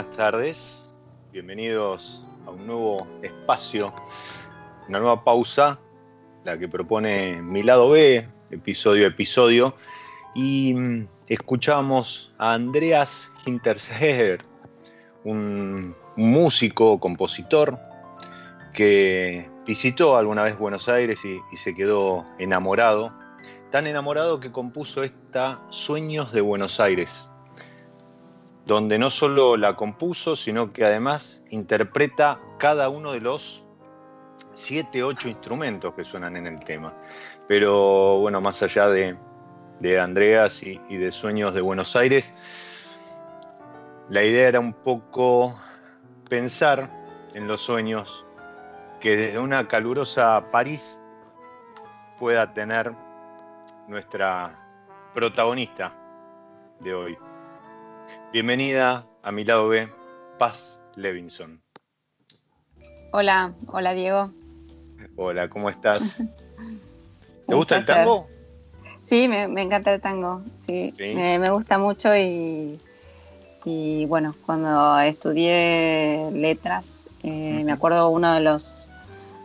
Tardes, bienvenidos a un nuevo espacio, una nueva pausa, la que propone mi lado B, episodio a episodio, y mm, escuchamos a Andreas Hinterseher, un músico, compositor, que visitó alguna vez Buenos Aires y se quedó enamorado, tan enamorado que compuso esta Sueños de Buenos Aires, donde no solo la compuso, sino que además interpreta cada uno de los siete, ocho instrumentos que suenan en el tema. Pero bueno, más allá de, Andreas y, y, de Sueños de Buenos Aires, la idea era un poco pensar en los sueños que desde una calurosa París pueda tener nuestra protagonista de hoy. Bienvenida a mi lado B, Paz Levinson. Hola, hola Diego. Hola, ¿cómo estás? ¿Te gusta el tango? Sí, me, encanta el tango, sí, Me, gusta mucho y, y, bueno, cuando estudié letras, eh, me acuerdo uno de los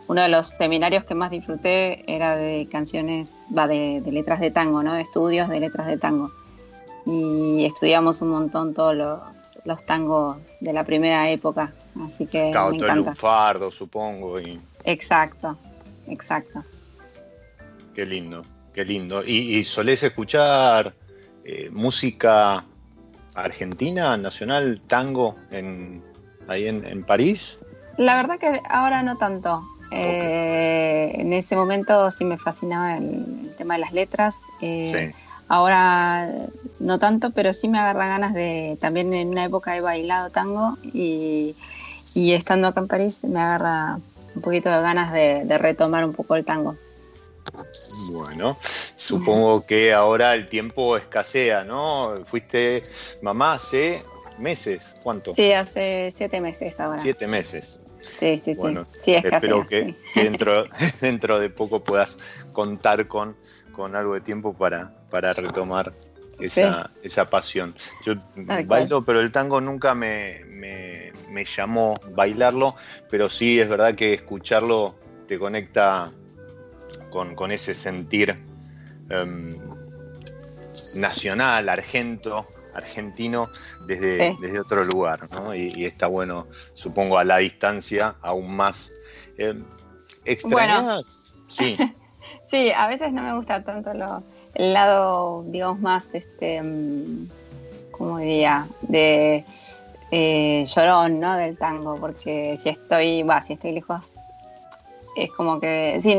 uno de los seminarios que más disfruté era de canciones, va, de, letras de tango, ¿no? Estudios de letras de tango. Y estudiamos un montón todos los, tangos de la primera época, así que Claro, todo el lunfardo, supongo. Y... Exacto, exacto. Qué lindo, qué lindo. ¿Y, solés escuchar eh, música argentina, nacional, tango, en, ahí en París? La verdad que ahora no tanto. Eh, en ese momento sí me fascinaba el, tema de las letras. Eh, ahora no tanto, pero sí me agarra ganas de. También en una época he bailado tango y, estando acá en París me agarra un poquito de ganas de, retomar un poco el tango. Bueno, supongo que ahora el tiempo escasea, ¿no? Fuiste mamá hace meses, ¿cuánto? Sí, hace siete meses ahora. Siete meses. Sí, sí, sí. espero que, dentro, dentro de poco puedas contar con, con algo de tiempo para, para retomar esa, esa pasión. Yo bailo, pero el tango nunca me, me, llamó bailarlo, pero sí es verdad que escucharlo te conecta con, con ese sentir em, nacional, argento, argentino desde, desde otro lugar, ¿no? Y, está bueno, supongo, a la distancia aún más. Eh, ¿Extrañas? Sí. sí, a veces no me gusta tanto lo, el lado, digamos, más, este, mm, ¿cómo diría? De eh, llorón, ¿no? Del tango, porque si estoy, va, si estoy lejos, es como que, sí,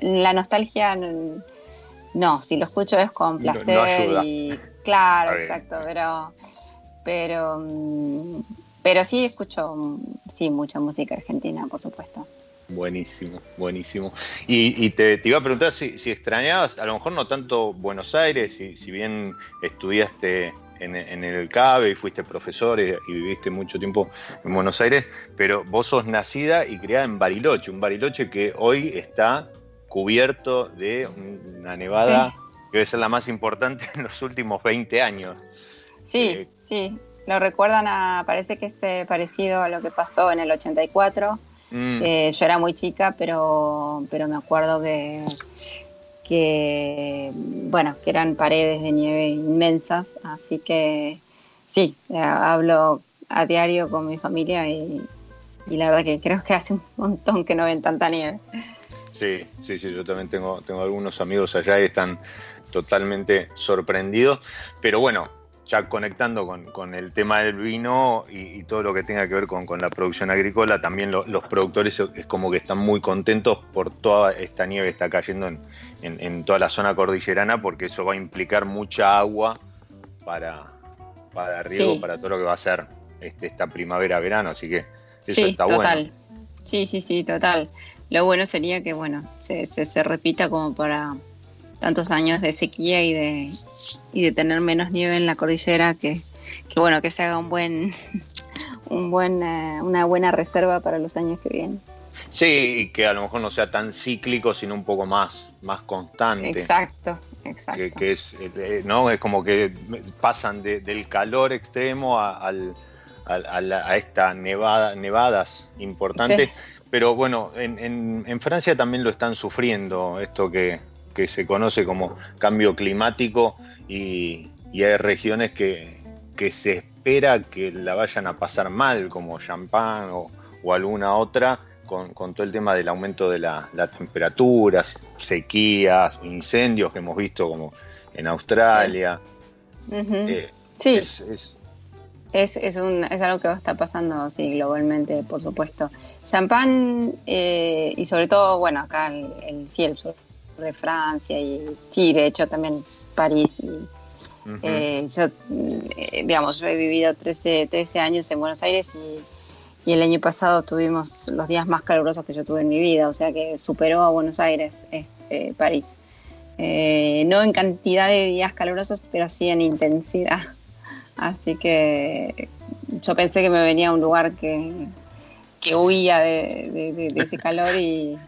la nostalgia, no, si lo escucho es con placer y Claro, exacto, pero, pero, mm, pero sí escucho sí, mucha música argentina, por supuesto. Buenísimo, buenísimo. Y, te, iba a preguntar si, extrañabas, a lo mejor no tanto Buenos Aires, si, si bien estudiaste en, el CABE y fuiste profesor y, viviste mucho tiempo en Buenos Aires, pero vos sos nacida y criada en Bariloche, un Bariloche que hoy está cubierto de una nevada debe ser la más importante en los últimos 20 años. Sí, eh, sí, lo recuerdan a, parece que es parecido a lo que pasó en el 84. Mm. Eh, yo era muy chica, pero, pero me acuerdo que, que, bueno, que eran paredes de nieve inmensas, así que sí, eh, hablo a diario con mi familia y, y la verdad que creo que hace un montón que no ven tanta nieve. Sí, sí, sí, yo también tengo, tengo algunos amigos allá y están totalmente sorprendidos. Pero bueno, ya conectando con, el tema del vino y, todo lo que tenga que ver con, la producción agrícola, también los productores es como que están muy contentos por toda esta nieve que está cayendo en, toda la zona cordillerana, porque eso va a implicar mucha agua para, para riego, para todo lo que va a ser este, esta primavera-verano. Así que eso está total. Sí, sí, sí, total. Lo bueno sería que, bueno, se, se, repita como para tantos años de sequía y de, y de tener menos nieve en la cordillera que, que bueno, que se haga un buen, un buen, eh, una buena reserva para los años que vienen. Sí, y que a lo mejor no sea tan cíclico, sino un poco más, más constante. Exacto, exacto. Que, es, eh, ¿no? es como que pasan del calor extremo a, al, a, esta nevada, nevadas importantes. Pero bueno, en, Francia también lo están sufriendo, esto que, se conoce como cambio climático y, hay regiones que, se espera que la vayan a pasar mal, como Champagne o, alguna otra, con, todo el tema del aumento de las temperaturas, sequías, incendios que hemos visto como en Australia. Eh, sí. es, es, es, un, es algo que está pasando, sí, globalmente, por supuesto. Champagne eh, y sobre todo, bueno, acá el, el, sí, el sur de Francia y sí, de hecho también París. Y, eh, yo, eh, digamos, yo he vivido 13, 13 años en Buenos Aires y, y, el año pasado tuvimos los días más calurosos que yo tuve en mi vida, o sea que superó a Buenos Aires este, París. no en cantidad de días calurosos, pero sí en intensidad. Así que yo pensé que me venía a un lugar que, huía de, ese calor y,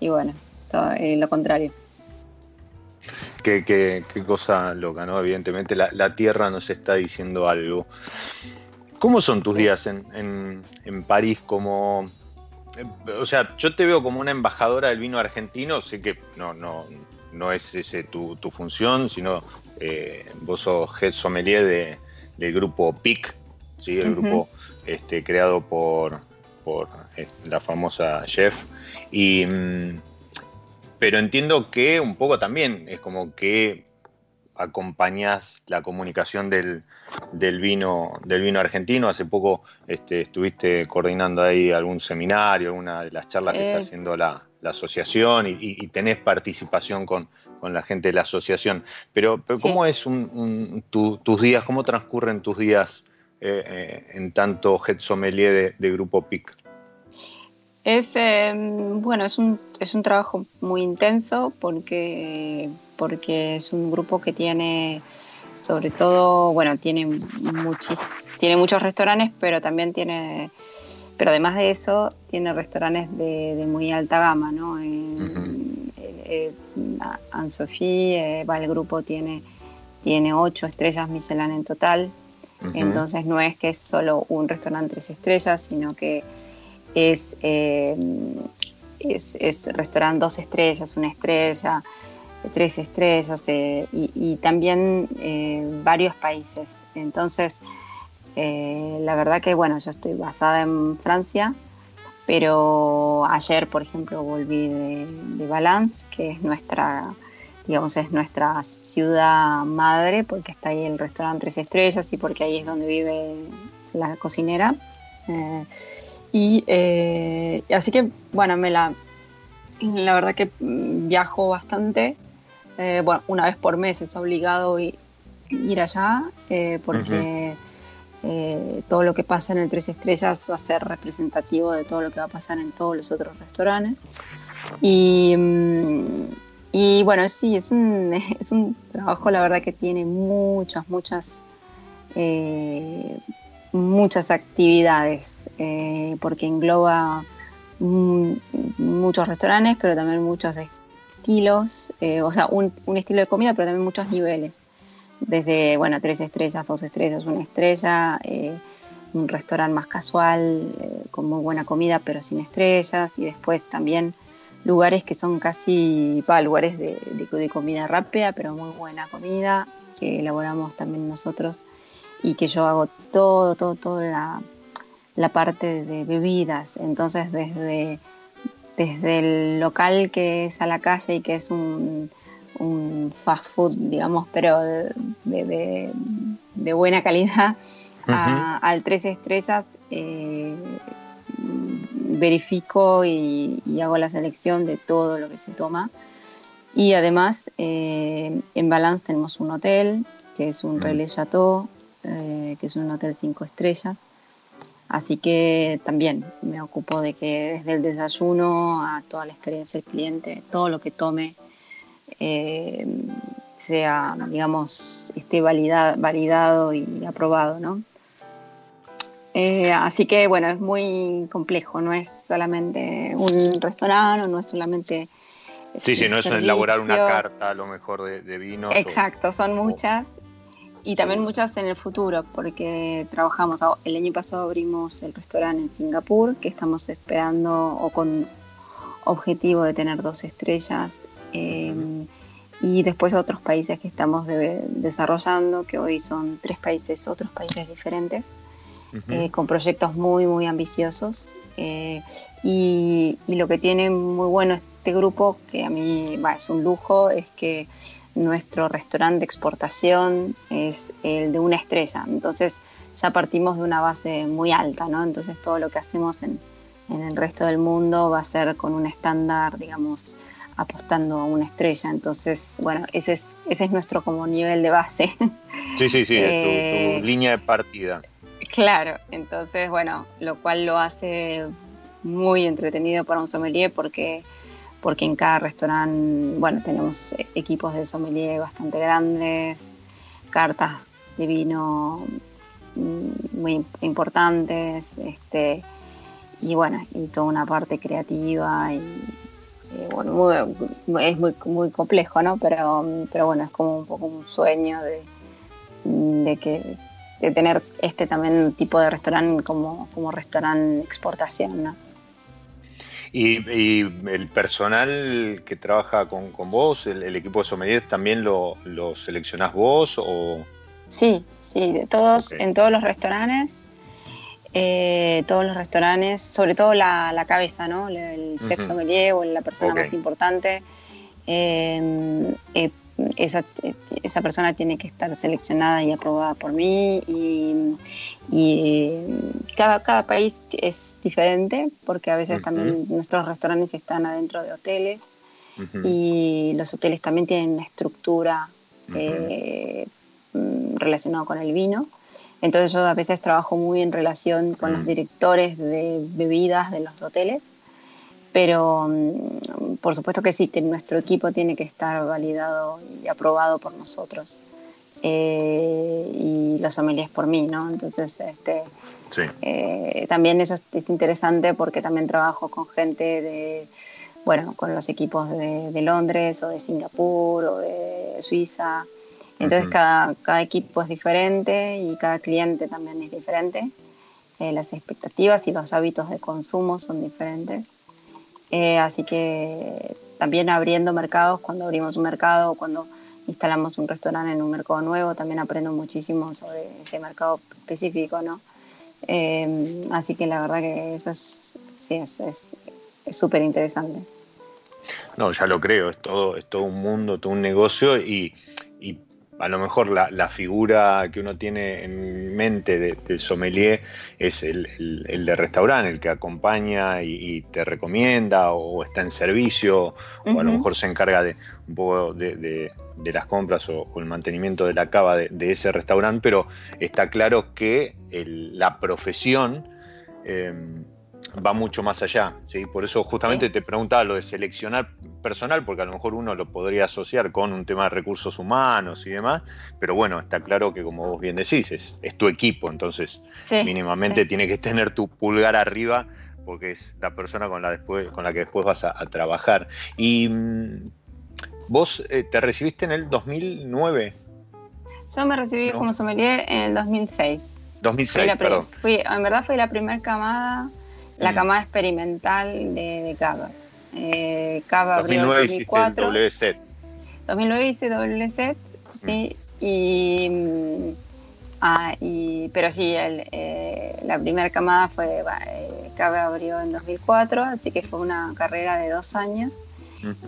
bueno, todo, lo contrario. Qué, qué, cosa loca, ¿no? Evidentemente la, Tierra nos está diciendo algo. ¿Cómo son tus días en, en, París como... O sea, yo te veo como una embajadora del vino argentino, sé que no, no, no es ese tu, tu función, sino eh, vos sos head sommelier de, del grupo PIC, ¿sí? el grupo este, creado por, por eh, la famosa chef. Y, mm, pero entiendo que un poco también es como que acompañás la comunicación del, vino, del vino argentino. Hace poco este, estuviste coordinando ahí algún seminario, alguna de las charlas que está haciendo la, asociación y, tenés participación con, la gente de la asociación. Pero, ¿cómo es tus días, cómo transcurren tus días eh, eh, en tanto head sommelier de Grupo PIC? Es, em, bueno, es un, es un trabajo muy intenso porque, porque es un grupo que tiene, sobre todo, bueno, tiene, muchis, tiene muchos restaurantes, pero también tiene, pero además de eso, tiene restaurantes de, muy alta gama, ¿no? Anne-Sophie, eh, va, el grupo tiene, tiene ocho estrellas Michelin en total, entonces no es que es solo un restaurante tres estrellas, sino que es, eh, es, es, restaurante dos estrellas, una estrella, tres estrellas eh, y, también eh, varios países. Entonces, la verdad que bueno, yo estoy basada en Francia, pero ayer, por ejemplo, volví de, de Valence, que es nuestra digamos, es nuestra ciudad madre, porque está ahí el restaurante Tres Estrellas y porque ahí es donde vive la cocinera. Y eh, así que, bueno, me la, la verdad que viajo bastante. Eh, bueno, una vez por mes es obligado ir, allá eh, porque todo lo que pasa en el Tres Estrellas va a ser representativo de todo lo que va a pasar en todos los otros restaurantes. Y, mm, y bueno, sí, es un, es un trabajo, la verdad, que tiene muchas, muchas muchas actividades, eh, porque engloba muchos restaurantes, pero también muchos estilos, eh, o sea, un, estilo de comida, pero también muchos niveles. Desde, bueno, tres estrellas, dos estrellas, una estrella, eh, un restaurante más casual, con muy buena comida, pero sin estrellas, y después también lugares que son casi, lugares de, de comida rápida, pero muy buena comida, que elaboramos también nosotros y que yo hago todo, todo, toda la, la, parte de bebidas. Entonces, desde, desde el local que es a la calle y que es un, un fast food, digamos, pero de, de, buena calidad, al tres estrellas, eh, verifico y, hago la selección de todo lo que se toma. Y además, eh, en Balance tenemos un hotel, que es un Relais Chateau, eh, que es un hotel cinco estrellas. Así que también me ocupo de que desde el desayuno a toda la experiencia del cliente, todo lo que tome, eh, sea, digamos, esté validado y aprobado, ¿no? Eh, así que bueno, es muy complejo, no es solamente un restaurante, no es solamente... Sí, sí, no es elaborar una carta a lo mejor de, de vino. Exacto, son muchas y también muchas en el futuro, porque trabajamos, el año pasado abrimos el restaurante en Singapur, que estamos esperando o con objetivo de tener dos estrellas. Em, y después otros países que estamos desarrollando, que hoy son tres países, otros países diferentes, eh, con proyectos muy, muy ambiciosos. Eh, y, y, lo que tiene muy bueno este grupo, que a mí es un lujo, es que nuestro restaurante de exportación es el de una estrella. Entonces ya partimos de una base muy alta, ¿no? Entonces todo lo que hacemos en, el resto del mundo va a ser con un estándar, digamos, apostando a una estrella. Entonces, bueno, ese es, ese es nuestro como nivel de base. Sí, sí, sí, tu, eh, línea de partida. Claro, entonces, bueno, lo cual lo hace muy entretenido para un sommelier porque porque en cada restaurante, bueno, tenemos equipos de sommelier bastante grandes, cartas de vino mm, muy importantes, este, y bueno, y toda una parte creativa y, bueno, es muy, muy complejo, ¿no? Pero, pero bueno, es como un poco un sueño de, de que de tener este también tipo de restaurante como, como restaurante exportación, ¿no? Y, el personal que trabaja con, vos, el, equipo de sommeliers, ¿también lo, lo, seleccionás vos o...? Sí, sí, de todos, en todos los restaurantes, eh, todos los restaurantes, sobre todo la, cabeza, ¿no? El chef sommelier o la persona más importante. Eh, eh, esa, esa, persona tiene que estar seleccionada y aprobada por mí y, cada, cada país es diferente porque a veces también nuestros restaurantes están adentro de hoteles y los hoteles también tienen una estructura eh, mm, relacionada con el vino. Entonces yo a veces trabajo muy en relación con los directores de bebidas de los hoteles pero mm, por supuesto que sí, que nuestro equipo tiene que estar validado y aprobado por nosotros. Eh, y los sommeliers por mí, ¿no? Entonces, este, eh, también eso es, interesante porque también trabajo con gente de, bueno, con los equipos de, Londres o de Singapur o de Suiza. Entonces, cada, cada, equipo es diferente y cada cliente también es diferente. Eh, las expectativas y los hábitos de consumo son diferentes. Eh, así que también abriendo mercados, cuando abrimos un mercado, cuando instalamos un restaurante en un mercado nuevo, también aprendo muchísimo sobre ese mercado específico, ¿no? Eh, así que la verdad que eso es, sí, es súper interesante. No, ya lo creo, es todo, es todo un mundo, todo un negocio y, y a lo mejor la, figura que uno tiene en mente del sommelier es el, de restaurante, el que acompaña y, te recomienda o está en servicio, o a lo mejor se encarga de un poco de, las compras o, el mantenimiento de la cava de, ese restaurante, pero está claro que la profesión... Eh, va mucho más allá, ¿sí? Por eso justamente te preguntaba lo de seleccionar personal, porque a lo mejor uno lo podría asociar con un tema de recursos humanos y demás, pero bueno, está claro que como vos bien decís, es, tu equipo, entonces mínimamente tiene que tener tu pulgar arriba porque es la persona con la, después, con la que después vas a, trabajar. Y mm, vos eh, te recibiste en el 2009. Yo me recibí como sommelier en el 2006. 2006, perdón. en verdad fue la primera camada la camada experimental de, de Cava. Eh, Cava 2009 en 2004. doble set. 2009 hice doble set, sí, y, mm, ah, y, pero sí, el, eh, la primera camada fue, eh, Cava abrió en 2004, así que fue una carrera de dos años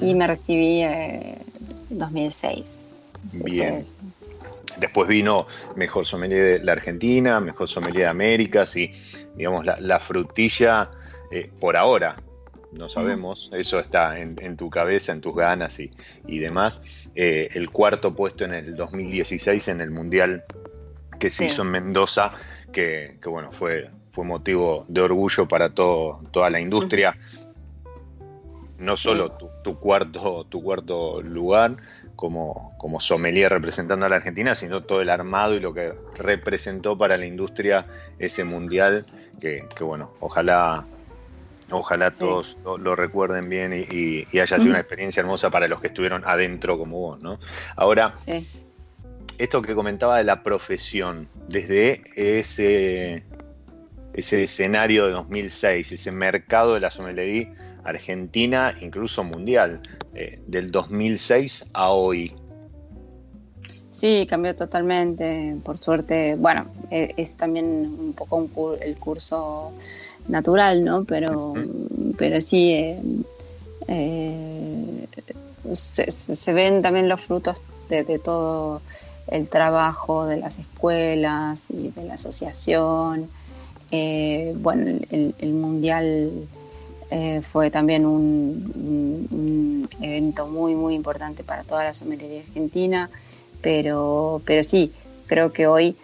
y me recibí en 2006. Bien. Después vino Mejor Sommelier de la Argentina, Mejor Sommelier de Américas y, digamos, la, frutilla eh, por ahora. No sabemos, eso está en, tu cabeza, en tus ganas y, demás. Eh, el cuarto puesto en el 2016 en el Mundial que se hizo en Mendoza, que, bueno, fue, fue motivo de orgullo para todo, toda la industria. No solo tu, cuarto, tu cuarto lugar, como, como sommelier representando a la Argentina, sino todo el armado y lo que representó para la industria ese mundial, que, bueno, ojalá, ojalá todos lo, recuerden bien y, haya sido una experiencia hermosa para los que estuvieron adentro como vos, ¿no? Ahora, esto que comentaba de la profesión, desde ese, ese escenario de 2006, ese mercado de la sommelier Argentina, incluso mundial, eh, del 2006 a hoy. Sí, cambió totalmente, por suerte. Bueno, e, es, también un poco el curso natural, ¿no? Pero, pero sí, eh, eh, se, ven también los frutos de, todo el trabajo de las escuelas y de la asociación. bueno, el mundial eh, fue también un, evento muy, muy importante para toda la sommelería argentina, pero, pero sí, creo que hoy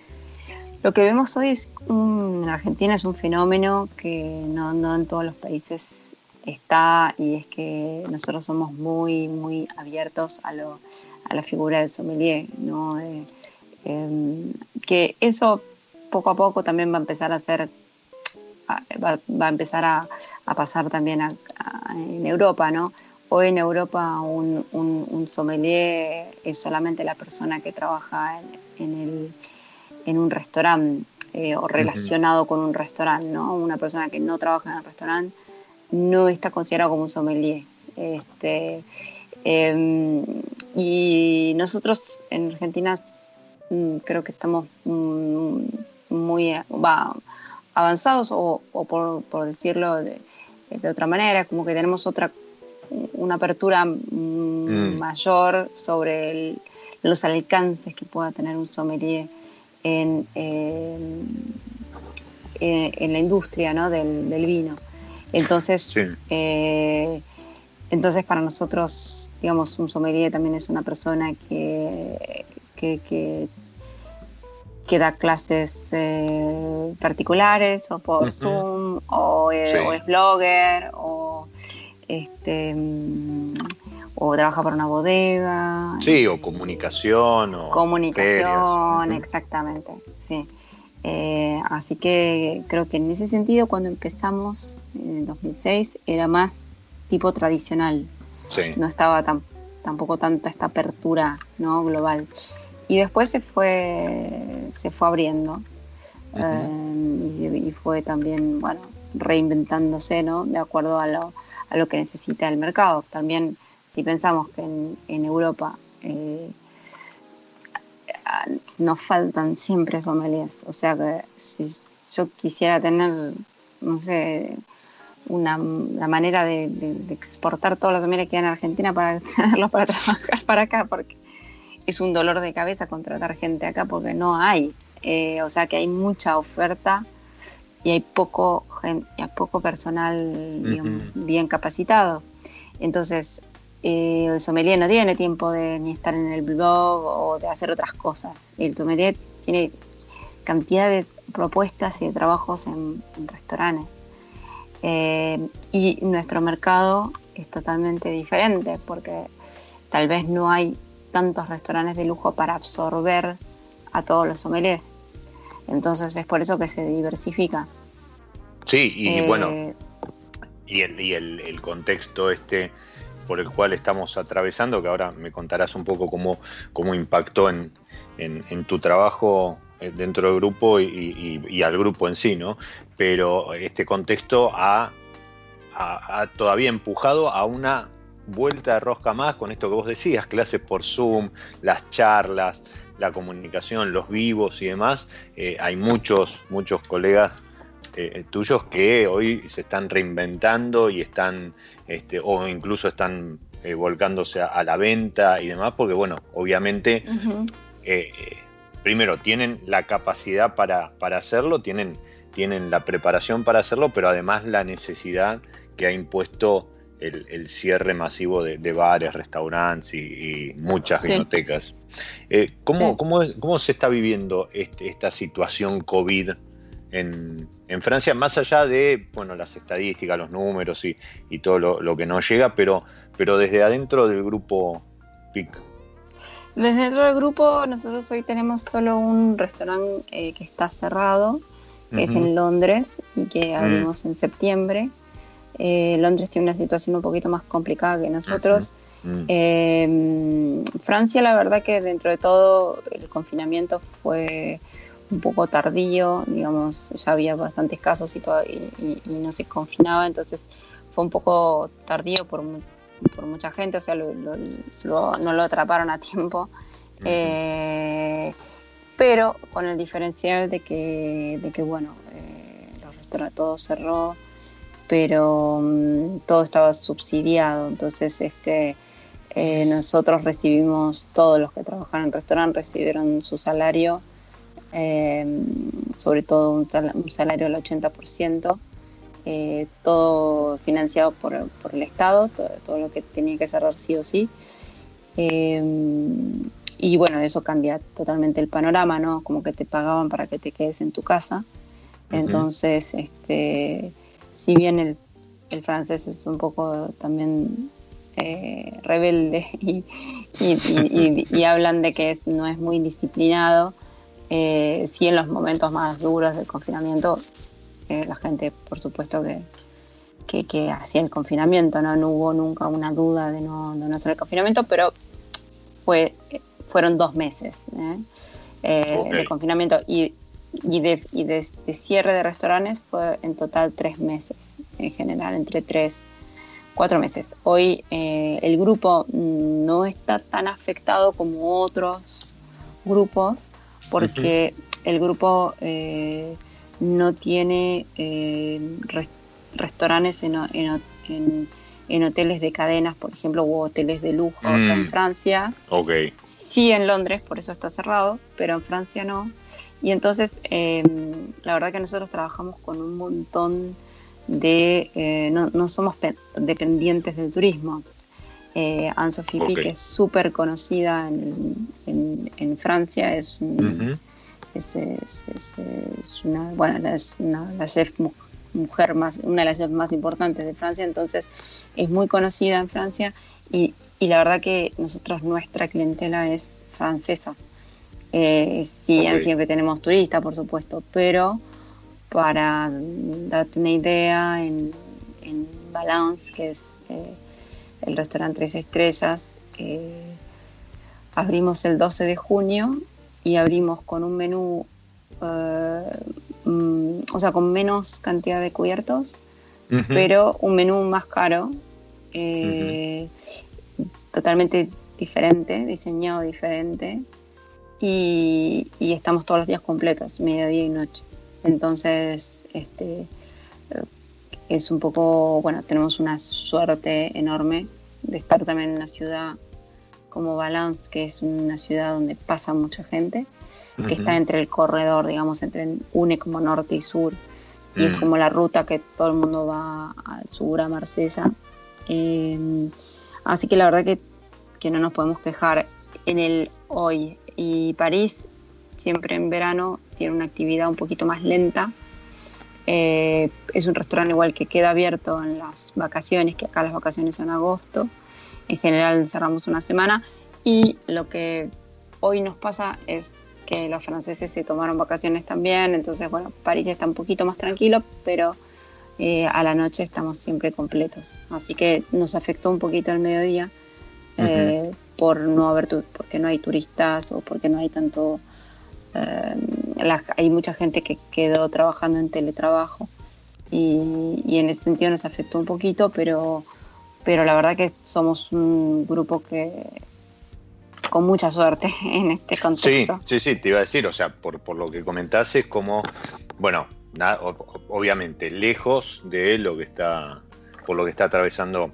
lo que vemos hoy es en Argentina es un fenómeno que no, no, en todos los países está y es que nosotros somos muy, muy abiertos a, lo, a la figura del sommelier, ¿no? Eh, em, que eso poco a poco también va a empezar a ser va, a empezar a, pasar también en Europa, ¿no? hoy en Europa un, un, sommelier es solamente la persona que trabaja en, el, en un restaurante eh, o relacionado con un restaurante, ¿no? Una persona que no trabaja en el restaurante no está considerado como un sommelier. Este, em, y nosotros en Argentina mm, creo que estamos mm, muy avanzados o, por, decirlo de, otra manera, como que tenemos otra una apertura mm, mayor sobre los alcances que pueda tener un sommelier en, en, la industria ¿no? del, del, vino. Entonces, eh, entonces para nosotros, digamos, un sommelier también es una persona que, que, da clases eh, particulares o por Zoom o, eh, o, es blogger o este mm, o trabaja para una bodega. Sí, o comunicación. O comunicación, exactamente, sí. Eh, así que creo que en ese sentido, cuando empezamos en 2006, era más tipo tradicional. Sí. No estaba tan, tampoco tanta esta apertura ¿no? global. Y después se fue, se fue abriendo. Eh, y, fue también, bueno, reinventándose, ¿no? De acuerdo a lo, a lo que necesita el mercado. También si pensamos que en, Europa eh, nos faltan siempre sommeliers, o sea que si yo quisiera tener, no sé, una, la manera de, exportar todos los sommeliers que hay en Argentina para tenerlos para trabajar para acá, porque es un dolor de cabeza contratar gente acá porque no hay. Eh, o sea que hay mucha oferta y hay poco, hay poco personal bien capacitado. Entonces, eh, el sommelier no tiene tiempo de ni estar en el blog o de hacer otras cosas. El sommelier tiene cantidad de propuestas y de trabajos en, restaurantes. Eh, y nuestro mercado es totalmente diferente porque tal vez no hay tantos restaurantes de lujo para absorber a todos los sommeliers. Entonces es por eso que se diversifica. Sí, y bueno, eh, y, el, y el contexto este por el cual estamos atravesando, que ahora me contarás un poco cómo, cómo impactó en, tu trabajo eh, dentro del grupo y, al grupo en sí, ¿no? Pero este contexto ha, todavía empujado a una vuelta de rosca más con esto que vos decías, clases por Zoom, las charlas, la comunicación, los vivos y demás. Eh, hay muchos, muchos colegas eh, tuyos que hoy se están reinventando y están este, o incluso están eh, volcándose a, la venta y demás, porque bueno, obviamente, eh, eh, primero, tienen la capacidad para, hacerlo, tienen, tienen, la preparación para hacerlo, pero además la necesidad que ha impuesto el, cierre masivo de, bares, restaurantes y, muchas bibliotecas. ¿cómo, cómo, se está viviendo este, esta situación COVID en, Francia, más allá de bueno, las estadísticas, los números y, todo lo, que nos llega, pero, pero desde adentro del grupo PIC. Desde dentro del grupo, nosotros hoy tenemos solo un restaurante eh, que está cerrado, que es en Londres y que mm. abrimos en septiembre. Eh, Londres tiene una situación un poquito más complicada que nosotros. Mm. Em, Francia, la verdad que dentro de todo el confinamiento fue un poco tardío, digamos, ya había bastantes casos y, y, no se confinaba, entonces fue un poco tardío por, por mucha gente, o sea, lo, no lo atraparon a tiempo. Eh, pero con el diferencial de que, de que bueno, eh, los restaurantes todo cerró, pero mm, todo estaba subsidiado, entonces este, eh, nosotros recibimos, todos los que trabajan en el restaurante recibieron su salario Em, sobre todo un, salario del 80%, eh, todo financiado por, el Estado, todo, lo que tenía que cerrar sí o sí. Em, y bueno, eso cambia totalmente el panorama, ¿no? Como que te pagaban para que te quedes en tu casa. Entonces, este, si bien el, el, francés es un poco también eh, rebelde y, y, hablan de que no es muy disciplinado, eh, sí, en los momentos más duros del confinamiento, eh, la gente, por supuesto, que, que, hacía el confinamiento, ¿no? No hubo nunca una duda de no, de no hacer el confinamiento, pero fue, fueron dos meses ¿eh? De confinamiento y, y, de, y de, cierre de restaurantes fue en total tres meses, en general, entre tres, cuatro meses. Hoy eh, el grupo no está tan afectado como otros grupos porque el grupo no tiene restaurantes en, en, hoteles de cadenas, por ejemplo, o hoteles de lujo en mm. Francia. Ok. Sí en Londres, por eso está cerrado, pero en Francia no. Y entonces, em, la verdad que nosotros trabajamos con un montón de... Eh, no, somos dependientes del turismo. Eh, Anne-Sophie que es súper conocida en, Francia, es, es, una, bueno, es una, la chef mujer más, una de las chefs más importantes de Francia, entonces es muy conocida en Francia y, y la verdad que nosotros, nuestra clientela es francesa. Eh, sí, siempre tenemos turistas, por supuesto, pero para darte una idea, en, en Balance, que es eh, el restaurante Tres Estrellas, eh, abrimos el 12 de junio y abrimos con un menú Mm, o sea, con menos cantidad de cubiertos, pero un menú más caro, eh, totalmente diferente, diseñado diferente, y, estamos todos los días completos, mediodía y noche. Entonces, este, eh, es un poco, bueno, tenemos una suerte enorme de estar también en una ciudad como Valence, que es una ciudad donde pasa mucha gente que está entre el corredor, digamos, entre une como norte y sur, y es mm. como la ruta que todo el mundo va al sur, a Marsella. Em, así que la verdad que, que, no nos podemos quejar en el hoy. Y París, siempre en verano, tiene una actividad un poquito más lenta. Eh, es un restaurante igual que queda abierto en las vacaciones, que acá las vacaciones son agosto. En general cerramos una semana y lo que hoy nos pasa es que los franceses se tomaron vacaciones también, entonces bueno, París está un poquito más tranquilo, pero eh, a la noche estamos siempre completos. Así que nos afectó un poquito el mediodía eh, por no haber porque no hay turistas o porque no hay tanto eh, hay mucha gente que quedó trabajando en teletrabajo y, y, en ese sentido nos afectó un poquito, pero pero la verdad que somos un grupo que con mucha suerte en este contexto. Sí, sí, sí, te iba a decir, o sea, por, por lo que comentaste, es como, bueno, obviamente, lejos de lo que está, por lo que está atravesando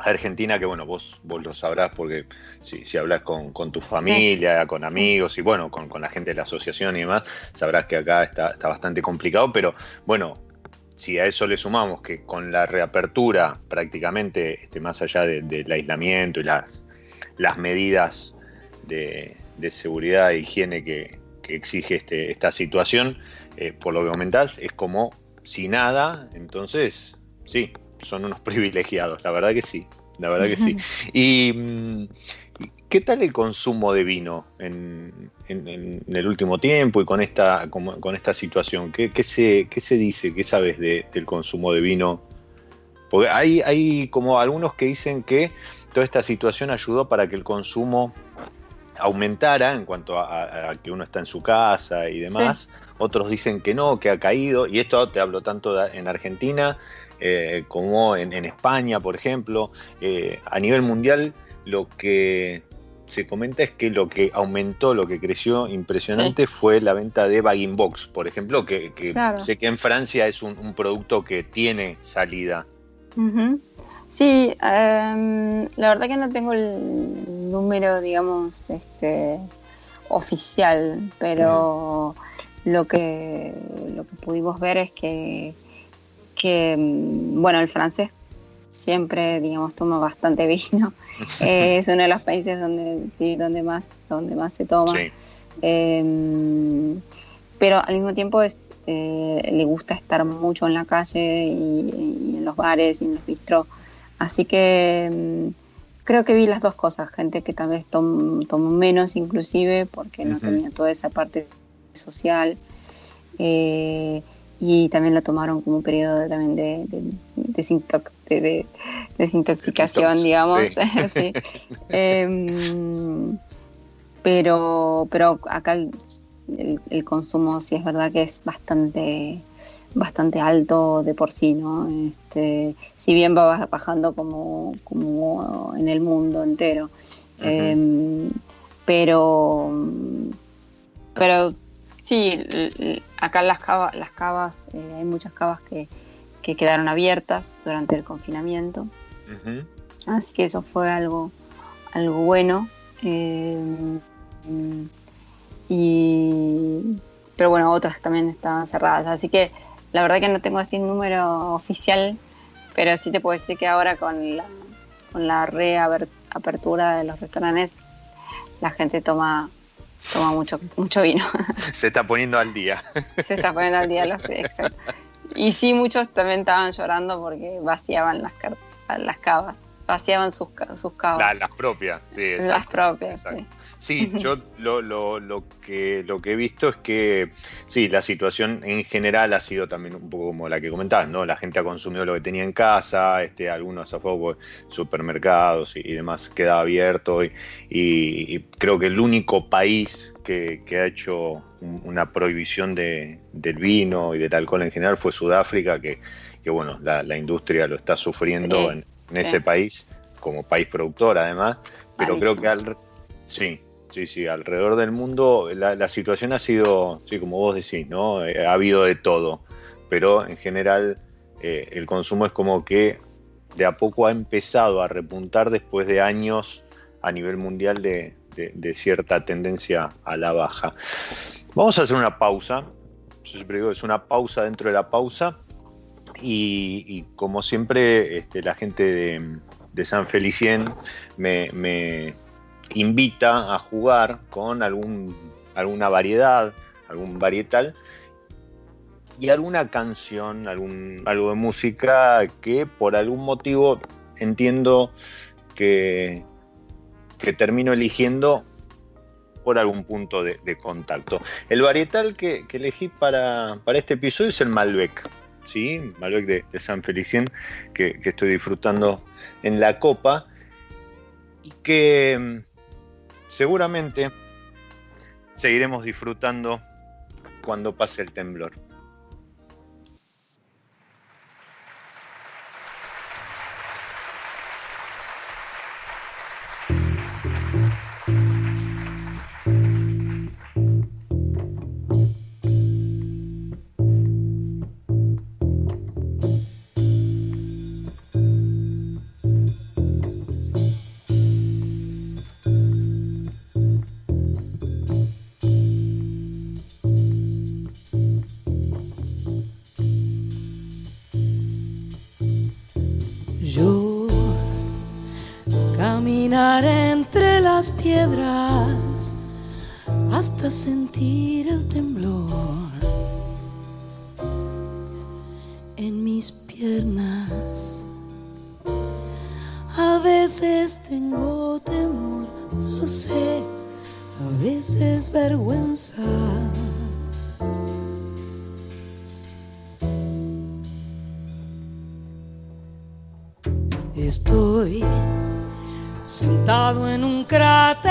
Argentina, que bueno, vos, vos lo sabrás porque si, si hablas con, tu familia, con amigos y bueno, con, la gente de la asociación y demás, sabrás que acá está, está bastante complicado, pero bueno, si a eso le sumamos que con la reapertura prácticamente, este, más allá del aislamiento y las, las medidas de, seguridad e higiene que, exige este, esta situación, eh, por lo que comentás, es como si nada, entonces sí, son unos privilegiados, la verdad que sí, la verdad que sí. Y, mm, ¿Qué tal el consumo de vino en, el último tiempo y con esta, con, esta situación? ¿Qué, se, se dice? ¿Qué sabes del consumo de vino? Porque hay, hay como algunos que dicen que toda esta situación ayudó para que el consumo aumentara en cuanto a, que uno está en su casa y demás. Otros dicen que no, que ha caído. Y esto te hablo tanto en Argentina eh, como en, España, por ejemplo. Eh, a nivel mundial, lo que se comenta es que lo que aumentó, lo que creció impresionante fue la venta de bagging box, por ejemplo, que, sé que en Francia es un, producto que tiene salida. Sí, em, la verdad que no tengo el número, digamos, este, oficial, pero lo que lo que pudimos ver es que, que em, bueno, el francés siempre, digamos, toma bastante vino. es uno de los países donde sí, donde más, donde más se toma. Em, pero al mismo tiempo es eh, le gusta estar mucho en la calle y, en los bares y en los bistros Así que mm, creo que vi las dos cosas, gente que tal vez tomó menos inclusive porque no tenía toda esa parte social. Eh, y también lo tomaron como un periodo también de, de, desintoxicación, digamos. Em, pero, pero acá el, consumo sí es verdad que es bastante bastante alto de por sí, ¿no? Este, si bien va bajando como, como en el mundo entero. Em, pero pero sí, acá las cavas, las cavas eh, hay muchas cavas que, quedaron abiertas durante el confinamiento. Así que eso fue algo, algo bueno. Em, y, pero bueno, otras también estaban cerradas. Así que la verdad que no tengo así un número oficial, pero sí te puedo decir que ahora con la, con la reapertura de los restaurantes, la gente toma toma mucho, mucho vino. Se está poniendo al día. Se está poniendo al día los exacto. Y sí, muchos también estaban llorando porque vaciaban las, las cavas, vaciaban sus, sus cavas. las propias, sí. Las propias, sí. Sí, yo lo, lo, lo, que, lo que he visto es que sí, la situación en general ha sido también un poco como la que comentabas, ¿no? La gente ha consumido lo que tenía en casa, este, algunos a poco supermercados y, demás queda abierto y, creo que el único país que, ha hecho una prohibición de, del vino y del alcohol en general fue Sudáfrica, que, que bueno, la, industria lo está sufriendo en, ese país, como país productor además, pero creo que al... Sí, Sí, sí, alrededor del mundo la, situación ha sido, sí, como vos decís, ¿no? Eh, ha habido de todo, pero en general eh, el consumo es como que de a poco ha empezado a repuntar después de años a nivel mundial de, cierta tendencia a la baja. Vamos a hacer una pausa, yo siempre digo, es una pausa dentro de la pausa y, como siempre este, la gente de, San Felicien me invita a jugar con algún, alguna variedad, algún varietal y alguna canción, algún, algo de música que por algún motivo entiendo que, que termino eligiendo por algún punto de, contacto. El varietal que, elegí para, este episodio es el Malbec, ¿sí? Malbec de, San Felicien, que, que, estoy disfrutando en la copa y que seguramente seguiremos disfrutando cuando pase el temblor. Piedras hasta sentir el temblor en mis piernas. A veces tengo temor, lo sé, a veces vergüenza. Sentado en un cráter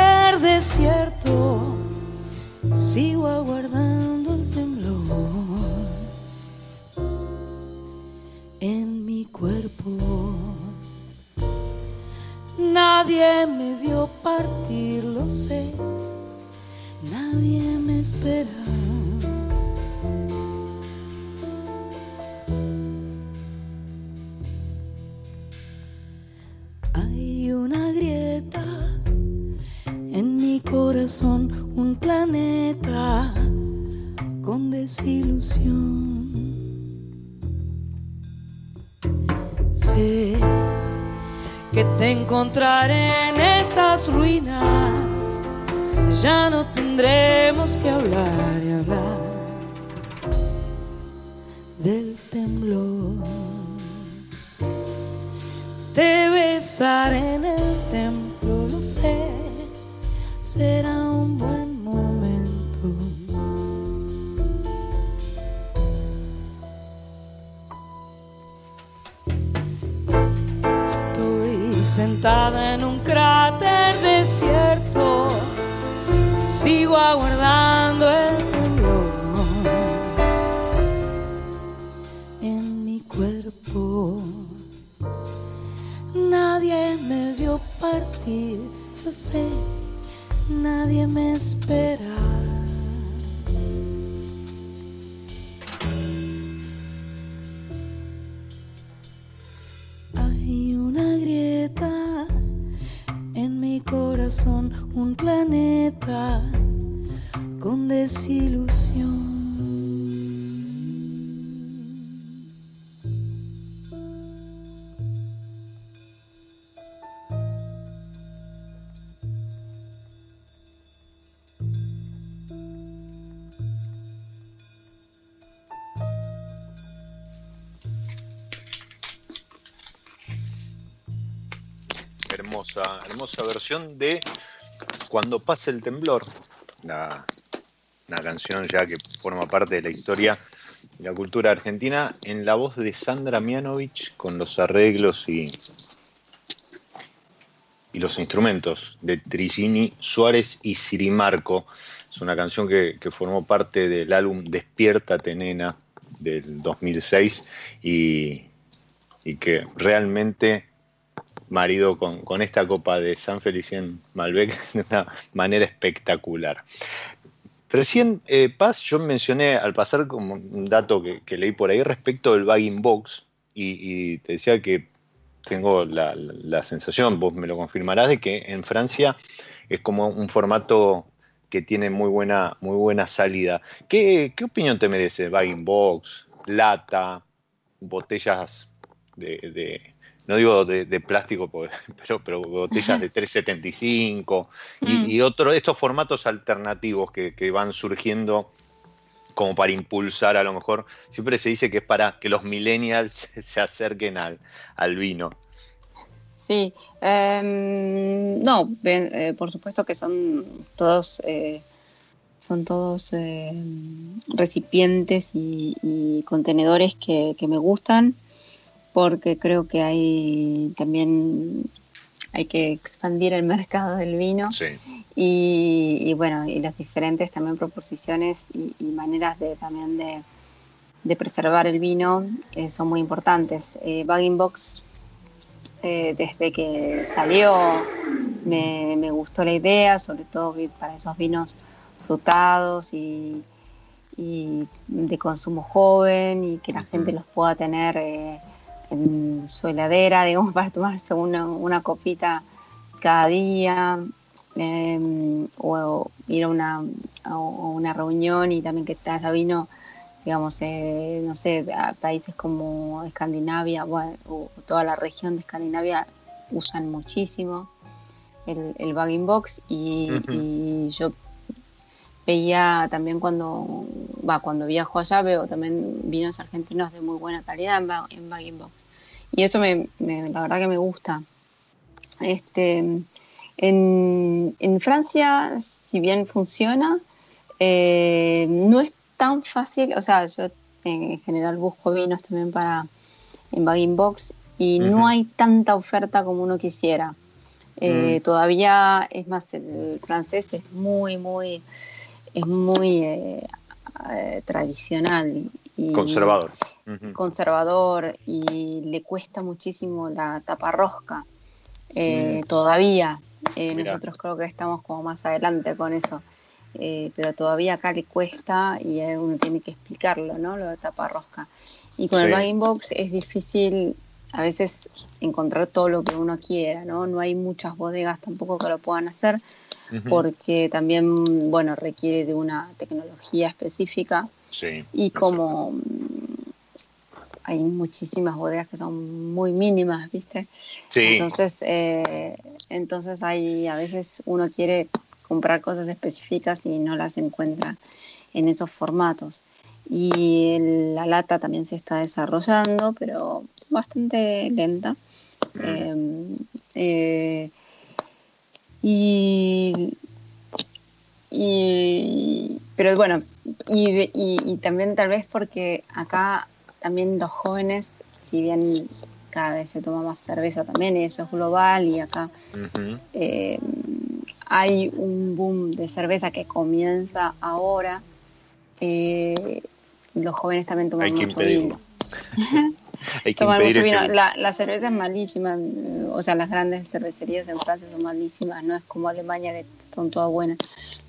te encontraré en estas ruinas, ya no tendremos que hablar de Cuando pase el temblor, una canción ya que forma parte de la historia y la cultura argentina, en la voz de Sandra Mianovich, con los arreglos y, y los instrumentos de Trigini Suárez y Sirimarco. Es una canción que, que formó parte del álbum Despierta Tenena del 2006 y, y que realmente marido con, esta copa de San Felicien Malbec de una manera espectacular. Recién, eh, Paz, yo mencioné al pasar como un dato que, leí por ahí respecto del bagging box y, te decía que tengo la, sensación, vos me lo confirmarás, de que en Francia es como un formato que tiene muy buena, muy buena salida. ¿Qué, opinión te merece bagging box, lata, botellas de no digo de, plástico, pero, pero botellas de 375 y, mm. y otros estos formatos alternativos que, van surgiendo como para impulsar a lo mejor, siempre se dice que es para que los millennials se acerquen al, al vino. Sí, em, no, eh, por supuesto que son todos, eh, son todos em, recipientes y, contenedores que, que, me gustan porque creo que hay también hay que expandir el mercado del vino. Y, bueno y las diferentes también proposiciones y, maneras de también de, preservar el vino eh, son muy importantes. Eh, Bagging Box eh, desde que salió me, me, gustó la idea sobre todo para esos vinos frutados y, de consumo joven y que la gente los pueda tener eh, en su heladera, digamos, para tomarse una, copita cada día, em, o ir a una, una reunión y también que traiga vino, digamos, eh, no sé, a países como Escandinavia o toda la región de Escandinavia usan muchísimo el, el bagging box y, y yo veía también cuando va cuando viajo allá veo también vinos argentinos de muy buena calidad en, en bagging box. Y eso me, la verdad que me gusta. Este en, en Francia si bien funciona eh, no es tan fácil o sea yo en general busco vinos también para en bagging box y no hay tanta oferta como uno quisiera. Eh, mm. todavía es más el francés es muy muy es muy eh, eh, tradicional. Y conservador. Conservador y le cuesta muchísimo la tapa rosca. Eh, mm. Todavía. nosotros creo que estamos como más adelante con eso. pero todavía acá le cuesta y uno tiene que explicarlo, ¿no? Lo de tapa rosca. Y con el bagging box es difícil a veces encontrar todo lo que uno quiera, ¿no? No hay muchas bodegas tampoco que lo puedan hacer porque también, bueno, requiere de una tecnología específica. Sí, y como hay muchísimas bodegas que son muy mínimas, ¿viste? Sí. Entonces, eh, entonces hay, a veces uno quiere comprar cosas específicas y no las encuentra en esos formatos. Y la lata también se está desarrollando, pero bastante lenta. Em, eh, y, pero bueno, y, también tal vez porque acá también los jóvenes, si bien cada vez se toma más cerveza también, y eso es global, y acá eh, hay un boom de cerveza que comienza ahora. Eh, los jóvenes también toman mucho vino. toman mucho vino. La, cerveza es malísima, o sea, las grandes cervecerías en Francia son malísimas, no es como Alemania que son todas buenas,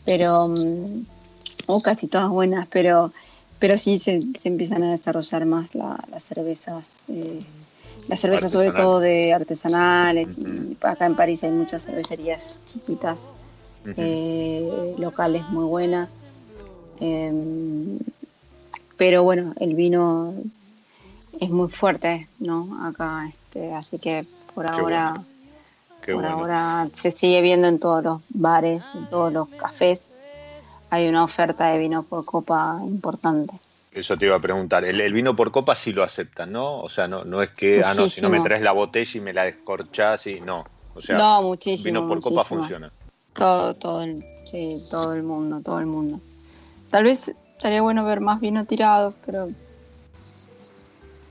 pero, mm, o casi todas buenas, pero pero sí se, empiezan a desarrollar más las cervezas, eh, las cervezas sobre todo de artesanales. y acá en París hay muchas cervecerías chiquitas, eh, locales muy buenas. Em, pero bueno, el vino es muy fuerte, ¿no? Acá, este, así que por ahora, por ahora se sigue viendo en todos los bares, en todos los cafés hay una oferta de vino por copa importante. Eso te iba a preguntar. El, vino por copa sí lo aceptan, ¿no? O sea, no, no es que, ah, no, si no me traes la botella y me la descorchás y no. O sea, no, muchísimo. Vino por copa funciona. Todo, todo el, sí, todo el mundo, todo el mundo. Tal vez sería bueno ver más vino tirado, pero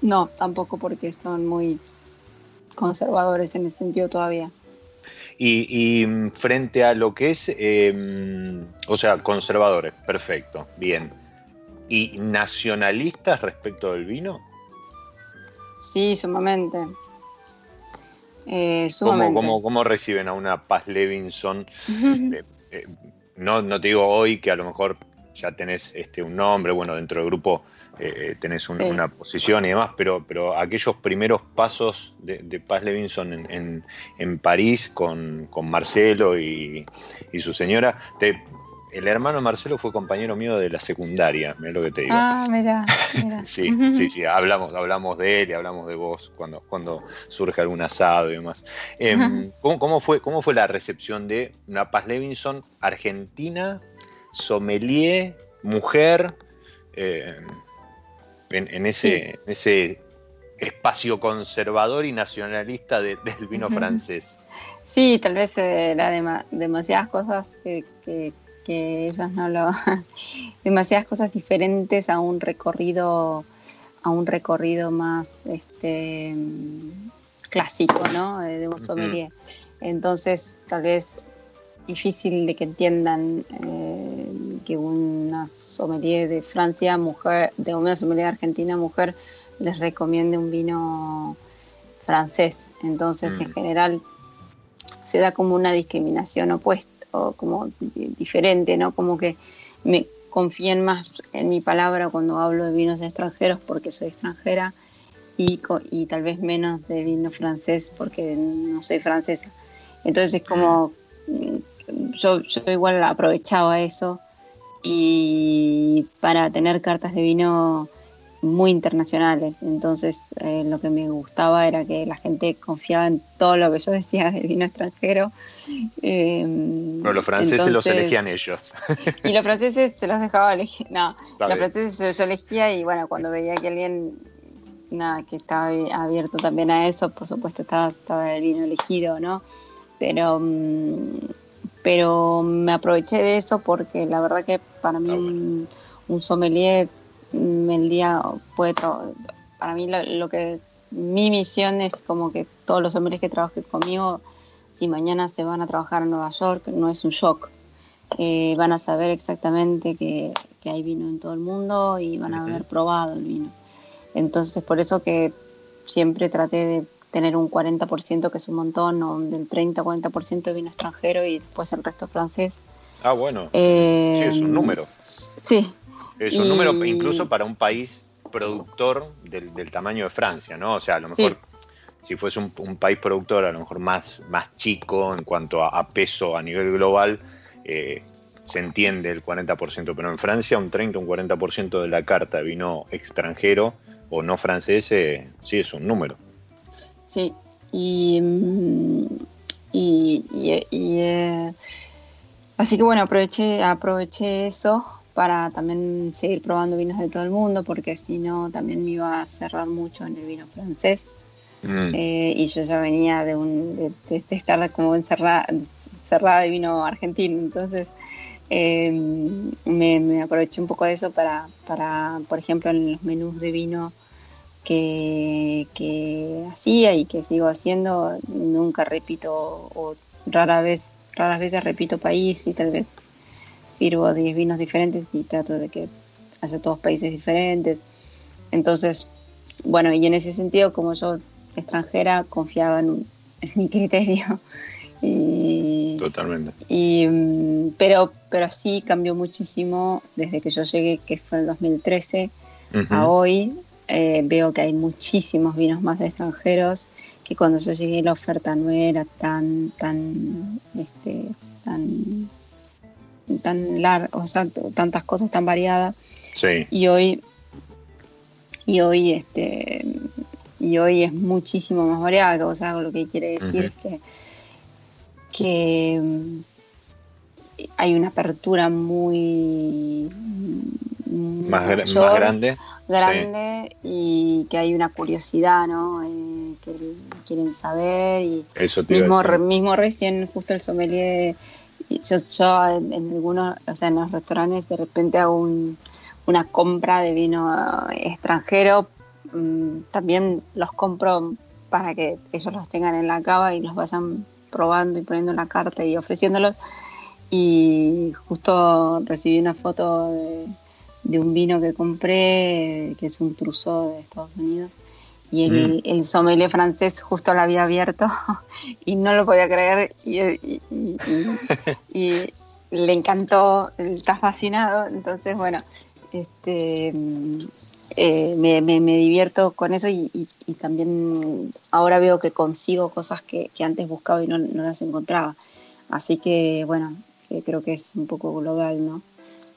no, tampoco porque son muy conservadores en ese sentido todavía. Y, frente a lo que es, em, o sea, conservadores, perfecto, bien. ¿Y nacionalistas respecto del vino? Sí, sumamente. Eh, ¿Cómo, reciben a una Paz Levinson? Eh, eh, no, no te digo hoy que a lo mejor ya tenés este, un nombre, bueno, dentro del grupo eh, tenés una posición y demás, pero, pero aquellos primeros pasos de, Paz Levinson en, París con, Marcelo y, su señora, te, el hermano Marcelo fue compañero mío de la secundaria, mira lo que te digo. Ah, mira, sí, sí, sí, hablamos, hablamos de él y hablamos de vos cuando, cuando surge algún asado y demás. Em, ¿cómo, fue, ¿Cómo fue la recepción de una Paz Levinson argentina, sommelier, mujer? Eh, en, ese, ese espacio conservador y nacionalista del vino francés. Sí, tal vez era demasiadas cosas que, que, ellos no lo... demasiadas cosas diferentes a un recorrido a un recorrido más este clásico, ¿no? De un sommelier. Entonces, tal vez difícil de que entiendan eh, que una sommelier de Francia, mujer, de una sommelier argentina, mujer, les recomiende un vino francés. Entonces, en mm. general, se da como una discriminación opuesta, o como diferente, ¿no? Como que me confíen más en mi palabra cuando hablo de vinos extranjeros porque soy extranjera y, y tal vez menos de vino francés porque no soy francesa. Entonces es como mm yo, yo igual aprovechaba eso y para tener cartas de vino muy internacionales. Entonces eh, lo que me gustaba era que la gente confiaba en todo lo que yo decía de vino extranjero. Em, Pero los franceses los elegían ellos. y los franceses se los dejaba elegir. No, los franceses yo, elegía y bueno, cuando veía que alguien nada, que estaba abierto también a eso, por supuesto estaba, estaba el vino elegido, ¿no? Pero... Mm, pero me aproveché de eso porque la verdad que para mí un, sommelier mm, el día puede para mí lo, que mi misión es como que todos los sommeliers que trabajen conmigo si mañana se van a trabajar en Nueva York no es un shock. Eh, van a saber exactamente que, que, hay vino en todo el mundo y van a haber probado el vino. Entonces por eso que siempre traté de tener un 40% que es un montón, o del 30-40% de vino extranjero y después el resto francés. Ah, bueno. sí, es un eh, número. Sí. Es un número incluso para un país productor del, tamaño de Francia, ¿no? O sea, a lo mejor si fuese un, país productor a lo mejor más, más chico en cuanto a, peso a nivel global, eh, se entiende el 40%, pero en Francia un 30, un 40% de la carta de vino extranjero o no francés, eh, sí es un número. Sí, y, mm, y, eh, así que bueno, aproveché, aproveché eso para también seguir probando vinos de todo el mundo, porque si no también me iba a cerrar mucho en el vino francés. Mm. Eh, y yo ya venía de, un, de, estar como encerrada, cerrada de vino argentino, entonces eh, me, me, aproveché un poco de eso para, para, por ejemplo, en los menús de vino que, hacía y que sigo haciendo, nunca repito o rara vez, raras veces repito país y tal vez sirvo 10 vinos diferentes y trato de que haya todos países diferentes. Entonces, bueno, y en ese sentido, como yo extranjera, confiaba en, mi criterio. Y, Totalmente. Y, mm, pero, pero sí cambió muchísimo desde que yo llegué, que fue en el 2013, a hoy. Eh, veo que hay muchísimos vinos más extranjeros, que cuando yo llegué la oferta no era tan, tan, este, tan, tan larga, o sea, tantas cosas tan variadas. Sí. Y hoy, y hoy, este, y hoy es muchísimo más variada, o sea, lo que quiere decir es que, que mm, hay una apertura muy más, más grande grande y que hay una curiosidad, ¿no? Eh, que quieren saber y Eso mismo, mismo recién justo el sommelier, yo, yo en, algunos, o sea, en los restaurantes de repente hago una compra de vino extranjero, mm, también los compro para que ellos los tengan en la cava y los vayan probando y poniendo en la carta y ofreciéndolos. Y justo recibí una foto de de un vino que compré, que es un trousseau de Estados Unidos, y el, mm. el, sommelier francés justo lo había abierto y no lo podía creer y, le encantó, está fascinado, entonces bueno, este, eh, me, me, divierto con eso y, también ahora veo que consigo cosas que, que antes buscaba y no, no, las encontraba. Así que bueno, creo que es un poco global, ¿no?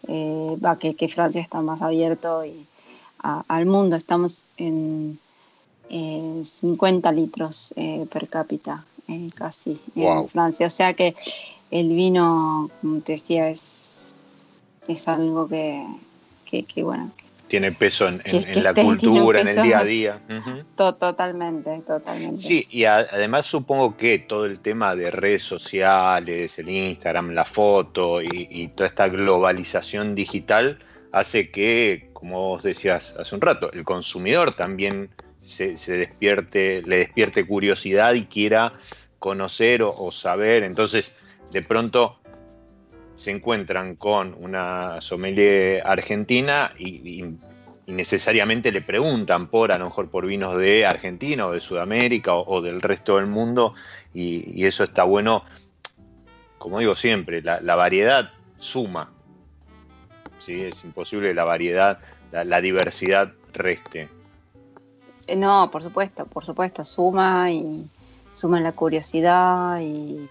Eh, va, que, que, Francia está más abierto y, al mundo. Estamos en 50 litros eh, per cápita eh, casi en Francia. O sea que el vino, como te decía, es, es algo que, que, que bueno, tiene peso en, la cultura, en el día a día. Totalmente, totalmente. Sí, y además supongo que todo el tema de redes sociales, el Instagram, la foto y, toda esta globalización digital hace que, como vos decías hace un rato, el consumidor también se, despierte, le despierte curiosidad y quiera conocer o, saber. Entonces, de pronto se encuentran con una sommelier argentina y, necesariamente le preguntan por, a lo mejor por vinos de Argentina o de Sudamérica o, del resto del mundo y, eso está bueno. Como digo siempre, la, variedad suma. ¿sí? Es imposible la variedad, la diversidad reste. Eh, no, por supuesto, por supuesto, suma y suma la curiosidad y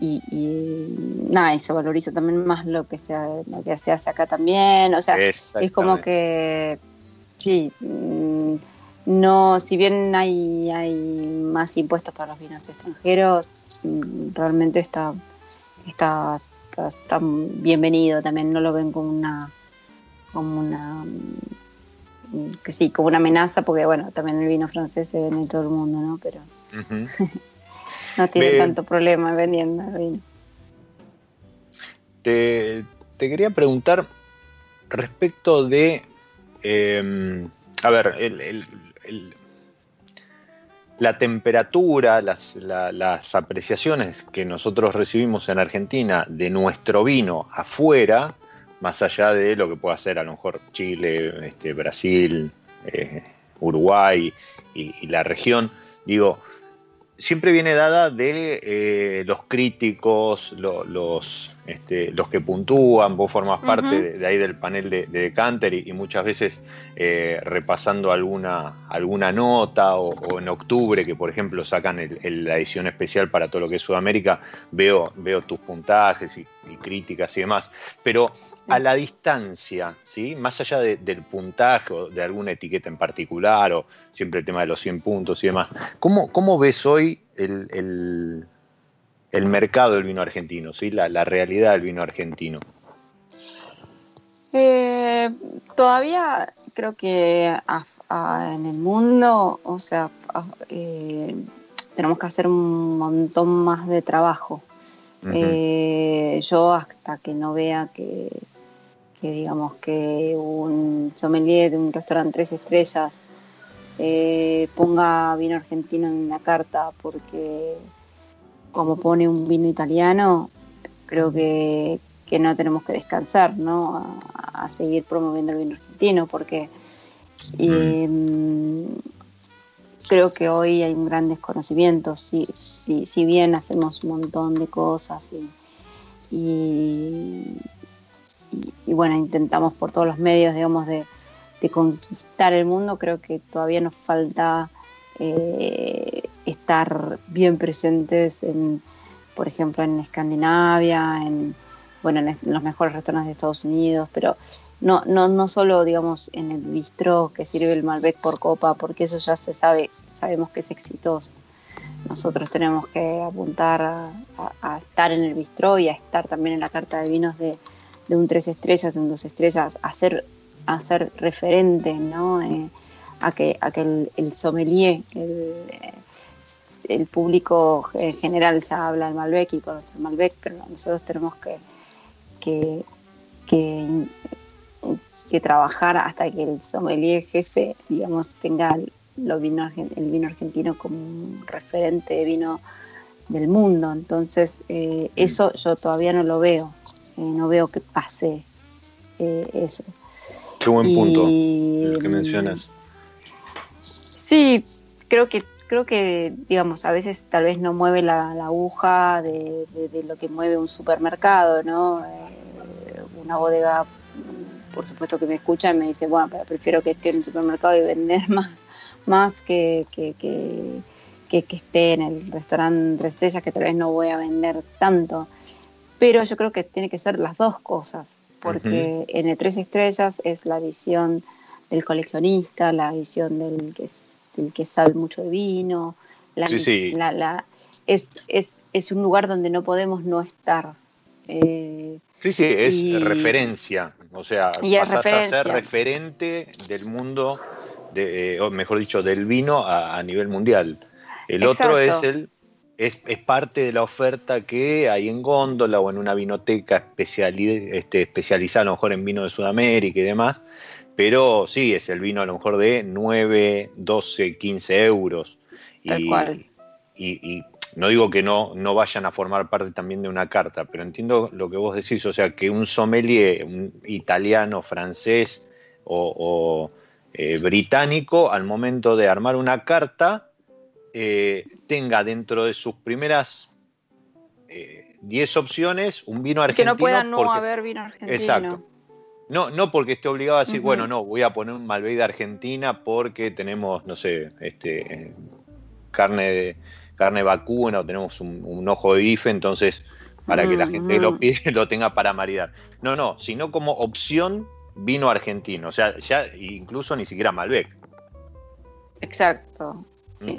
y, nada, y se valoriza también más lo que, se, lo que se hace acá también. O sea, es como que, sí, mm, no, si bien hay, hay más impuestos para los vinos extranjeros, mm, realmente está, está, está, bienvenido también, no lo ven como una, como una, mm, que sí, como una amenaza, porque bueno, también el vino francés se vende en todo el mundo, ¿no? Pero... No tiene tanto problema vendiendo vino. Te, quería preguntar respecto de, em, a ver, la temperatura, las, las, apreciaciones que nosotros recibimos en Argentina de nuestro vino afuera, más allá de lo que pueda ser a lo mejor Chile, este, Brasil, eh, Uruguay y, la región, digo, siempre viene dada de eh, los críticos, los, este, los que puntúan, vos formás parte de, ahí del panel de, de Decanter y, muchas veces eh, repasando alguna, alguna nota o, en octubre que por ejemplo sacan la edición especial para todo lo que es Sudamérica, veo, veo tus puntajes y, y críticas y demás. Pero a la distancia, ¿sí? más allá del puntaje o de alguna etiqueta en particular, o siempre el tema de los 100 puntos y demás, ¿cómo, cómo ves hoy el, mercado del vino argentino, ¿sí? la, realidad del vino argentino? Eh, todavía creo que en el mundo, o sea, eh, tenemos que hacer un montón más de trabajo. Eh, yo hasta que no vea que, que digamos que un sommelier de un restaurante tres estrellas eh, ponga vino argentino en la carta, porque como pone un vino italiano, creo que, no tenemos que descansar, ¿no? A, seguir promoviendo el vino argentino, porque mm, creo que hoy hay un gran desconocimiento. Si, si, si bien hacemos un montón de cosas y, y, bueno, intentamos por todos los medios, digamos, de, conquistar el mundo, creo que todavía nos falta eh, estar bien presentes en, por ejemplo, en Escandinavia, en, bueno, en los mejores restaurantes de Estados Unidos, pero no, no, no solo, digamos, en el bistro que sirve el Malbec por copa, porque eso ya se sabe, sabemos que es exitoso. Nosotros tenemos que apuntar a, estar en el bistro y a estar también en la carta de vinos de, un tres estrellas, de un dos estrellas, a ser referente, ¿no? Eh, a que, a que el, sommelier, el, público en general ya habla del Malbec y conoce el Malbec, pero nosotros tenemos que, que, que que trabajar hasta que el sommelier jefe, digamos, tenga lo vino, el vino argentino como un referente de vino del mundo. Entonces, eh, eso yo todavía no lo veo, eh, no veo que pase eh, eso. Qué buen punto el que mencionas. Sí, creo que creo que, digamos, a veces tal vez no mueve la, aguja de, de, lo que mueve un supermercado, ¿no? una bodega por supuesto que me escucha y me dice, bueno, pero prefiero que esté en el supermercado y vender más, más que, que, que, que, esté en el restaurante tres estrellas, que tal vez no voy a vender tanto. Pero yo creo que tiene que ser las dos cosas, porque en el tres estrellas es la visión del coleccionista, la visión del que, del que sabe mucho de vino. La, La, es, es, es un lugar donde no podemos no estar. Eh, sí, sí, es referencia. O sea, pasás a ser referente del mundo, de, eh, o mejor dicho, del vino a, nivel mundial. El otro es el es, parte de la oferta que hay en góndola o en una vinoteca este, especializada a lo mejor en vino de Sudamérica y demás, pero sí, es el vino a lo mejor de 9, 12, 15 euros. Tal cual. y, no digo que no, no vayan a formar parte también de una carta, pero entiendo lo que vos decís, o sea, que un sommelier, un italiano, francés o, eh, británico, al momento de armar una carta, eh, tenga dentro de sus primeras 10 eh, opciones un vino argentino. Que no pueda no haber vino argentino. Exacto. No, no porque esté obligado a decir, bueno, no, voy a poner un Malbec de Argentina porque tenemos, no sé, este, carne de carne vacuna o tenemos un, ojo de bife, entonces para que la gente lo pide lo tenga para maridar. No, no, sino como opción vino argentino, o sea, ya incluso ni siquiera Malbec. Exacto, sí.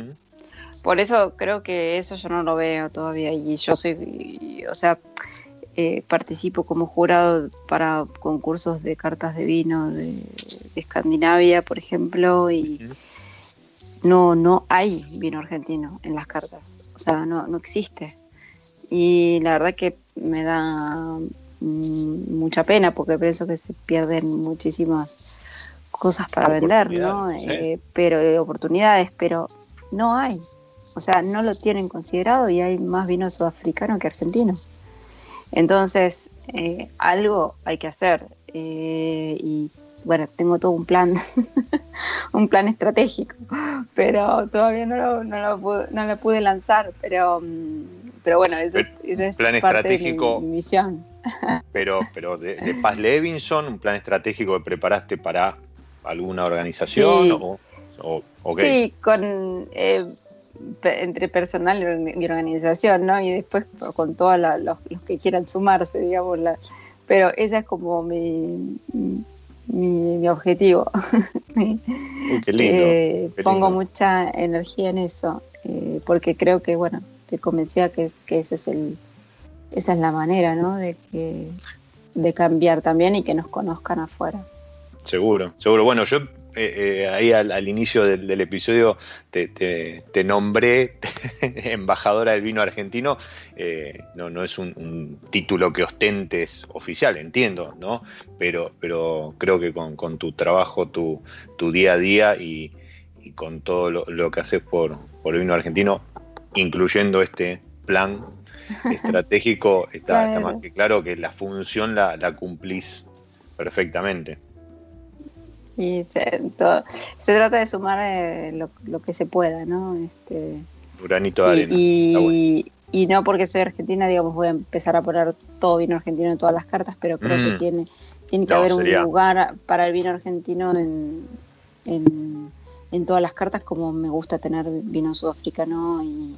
Por eso creo que eso yo no lo veo todavía y yo soy, o sea, eh, participo como jurado para concursos de cartas de vino de, Escandinavia, por ejemplo, y no, no hay vino argentino en las cartas, o sea, no, no existe. Y la verdad que me da mm, mucha pena porque pienso que se pierden muchísimas cosas para vender, ¿no? Eh, pero eh, oportunidades, pero no hay. O sea, no lo tienen considerado y hay más vino sudafricano que argentino. Entonces, eh, algo hay que hacer. y bueno, tengo todo un plan, un plan estratégico, pero todavía no lo, no lo, pude, no lo pude lanzar, pero, mm, pero bueno, eso, es plan estratégico, mi, misión. Pero, pero de, Paz Levinson, un plan estratégico que preparaste para alguna organización sí. o, sí con eh, entre personal y organización, ¿no? Y después con todos los, los, que quieran sumarse, digamos, la, pero esa es como mi mi, objetivo. Eh, pongo mucha energía en eso, eh, porque creo que, bueno, te convencía que, que ese es el, esa es la manera, ¿no? De, que, de cambiar también y que nos conozcan afuera. Seguro, seguro. Bueno, yo eh, eh, ahí al, inicio del, episodio te, nombré embajadora del vino argentino. Eh, no, no es un, título que ostentes oficial, entiendo, ¿no? Pero, pero creo que con, tu trabajo, tu, día a día y, y, con todo lo, que haces por, por el vino argentino, incluyendo este plan estratégico, está, más que claro que la función la, cumplís perfectamente. Y se, trata de sumar eh, lo, que se pueda, ¿no? Este, Granito de arena. Y, y, no porque soy argentina, digamos, voy a empezar a poner todo vino argentino en todas las cartas, pero creo que mm. tiene, tiene que haber un lugar para el vino argentino en, en, en todas las cartas, como me gusta tener vino sudafricano y,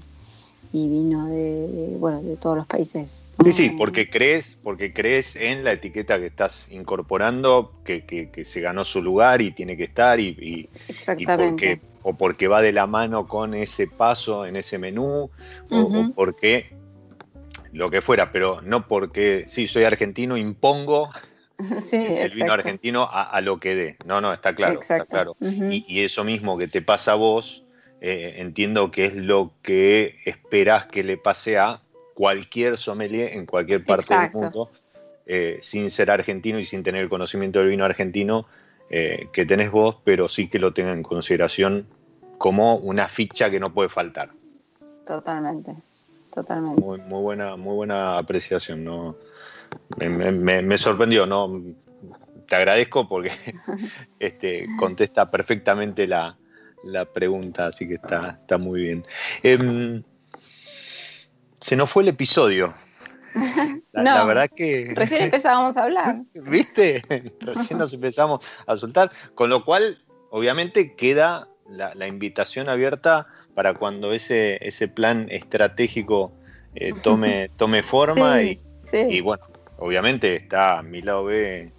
y vino de, bueno de todos los países. Sí, sí, porque crees, porque crees en la etiqueta que estás incorporando, que, que, se ganó su lugar y tiene que estar, y, porque, o porque va de la mano con ese paso en ese menú, o, porque lo que fuera, pero no porque, sí, soy argentino, impongo el vino argentino a, lo que dé. No, no, está claro, está claro. y, y, eso mismo que te pasa a vos, eh, entiendo que es lo que esperás que le pase a cualquier sommelier en cualquier parte del mundo, eh, sin ser argentino y sin tener el conocimiento del vino argentino eh, que tenés vos, pero sí que lo tenga en consideración como una ficha que no puede faltar. Totalmente, totalmente. Muy, buena, muy buena apreciación, ¿no? Me, sorprendió, ¿no? Te agradezco porque este, contesta perfectamente la, la pregunta, así que está, está muy bien. Em, se nos fue el episodio. La, verdad que. Recién empezábamos a hablar. ¿Viste? Recién nos empezamos a soltar. Con lo cual, obviamente, queda la, invitación abierta para cuando ese, ese plan estratégico eh, tome, tome forma. y, y, bueno, obviamente está a mi lado B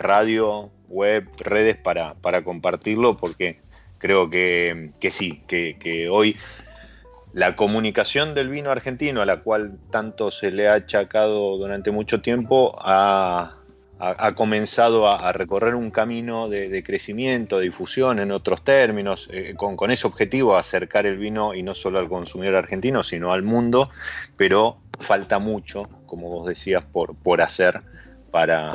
radio, web, redes para, para compartirlo, porque creo que, sí, que, hoy la comunicación del vino argentino, a la cual tanto se le ha achacado durante mucho tiempo, ha, comenzado a, recorrer un camino de, crecimiento, de difusión en otros términos, eh, con, ese objetivo, acercar el vino y no solo al consumidor argentino, sino al mundo, pero falta mucho, como vos decías, por, por hacer para,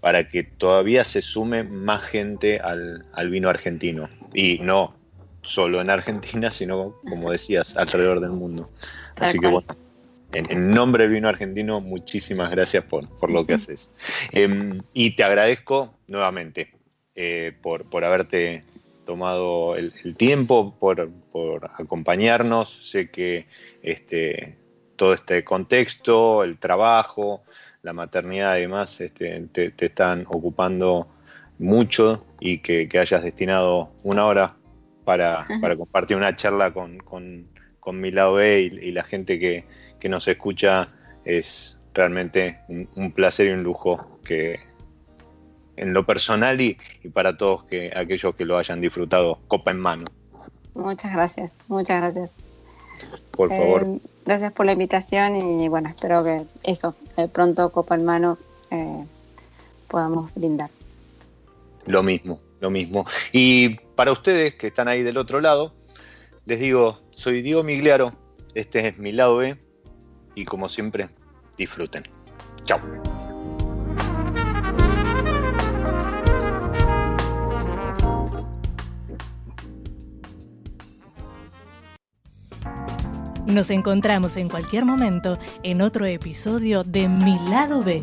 para que todavía se sume más gente al, al vino argentino y no solo en Argentina, sino, como decías, alrededor del mundo. Así que bueno, en, nombre del vino argentino, muchísimas gracias por, lo que haces. Em, y te agradezco nuevamente eh, por, por haberte tomado el, tiempo, por, acompañarnos. Sé que este, todo este contexto, el trabajo, la maternidad y demás, este, te, te están ocupando mucho y que, hayas destinado una hora para, compartir una charla con, con, mi lado B y, la gente que, nos escucha es realmente un, placer y un lujo que en lo personal y, para todos que, aquellos que lo hayan disfrutado, copa en mano. Muchas gracias, muchas gracias. Por favor. Eh, gracias por la invitación y bueno, espero que eso, pronto copa en mano eh, podamos brindar. Lo mismo, lo mismo. Y para ustedes que están ahí del otro lado, les digo, soy Diego Migliaro, este es mi lado B y como siempre, disfruten. Chao. Nos encontramos en cualquier momento en otro episodio de Mi lado B.